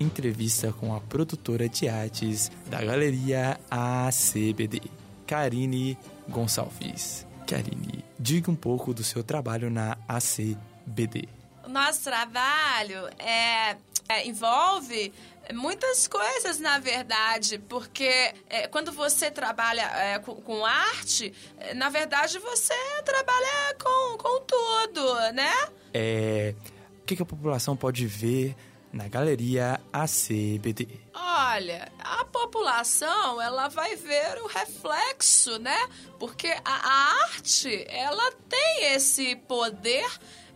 entrevista com a produtora de artes da galeria ACBD, Karine Gonçalves. Karine, diga um pouco do seu trabalho na ACBD. O nosso trabalho é, é envolve muitas coisas, na verdade, porque é, quando você trabalha é, com, com, arte, é, na verdade você trabalha com, com tudo, né? É. O que, que a população pode ver na galeria ACBD? Olha, a população ela vai ver o reflexo, né? Porque a, arte ela tem esse poder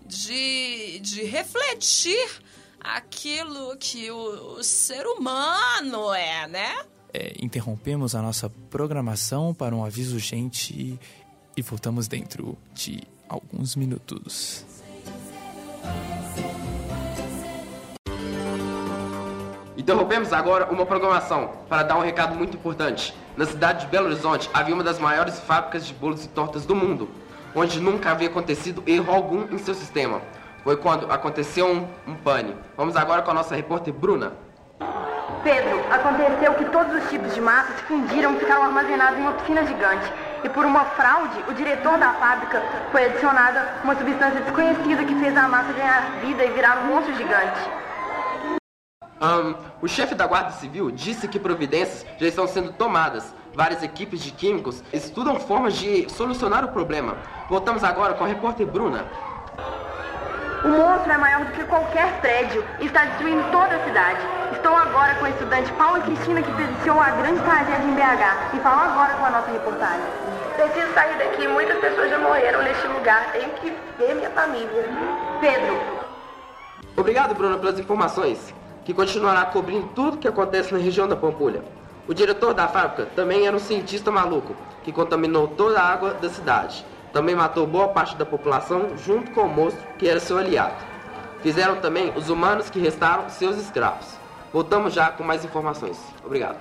de, de refletir aquilo que o, o ser humano é, né? É, interrompemos a nossa programação para um aviso urgente e voltamos dentro de alguns minutos. Interrompemos agora uma programação para dar um recado muito importante. Na cidade de Belo Horizonte havia uma das maiores fábricas de bolos e tortas do mundo, onde nunca havia acontecido erro algum em seu sistema foi quando aconteceu um, um pane. Vamos agora com a nossa repórter Bruna. Pedro, aconteceu que todos os tipos de massa se fundiram e ficaram armazenados em uma piscina gigante. E por uma fraude, o diretor da fábrica foi adicionada uma substância desconhecida que fez a massa ganhar vida e virar um monstro gigante. Um, o chefe da Guarda Civil disse que providências já estão sendo tomadas. Várias equipes de químicos estudam formas de solucionar o problema. Voltamos agora com a repórter Bruna. O monstro é maior do que qualquer prédio e está destruindo toda a cidade. Estou agora com a estudante Paula Cristina que presenciou a grande tragédia em BH e falo agora com a nossa reportagem. Preciso sair daqui, muitas pessoas já morreram neste lugar. Tenho que ver minha família. Pedro. Obrigado, Bruna, pelas informações, que continuará cobrindo tudo que acontece na região da Pampulha. O diretor da fábrica também era um cientista maluco, que contaminou toda a água da cidade. Também matou boa parte da população junto com o monstro que era seu aliado. Fizeram também os humanos que restaram seus escravos. Voltamos já com mais informações. Obrigado.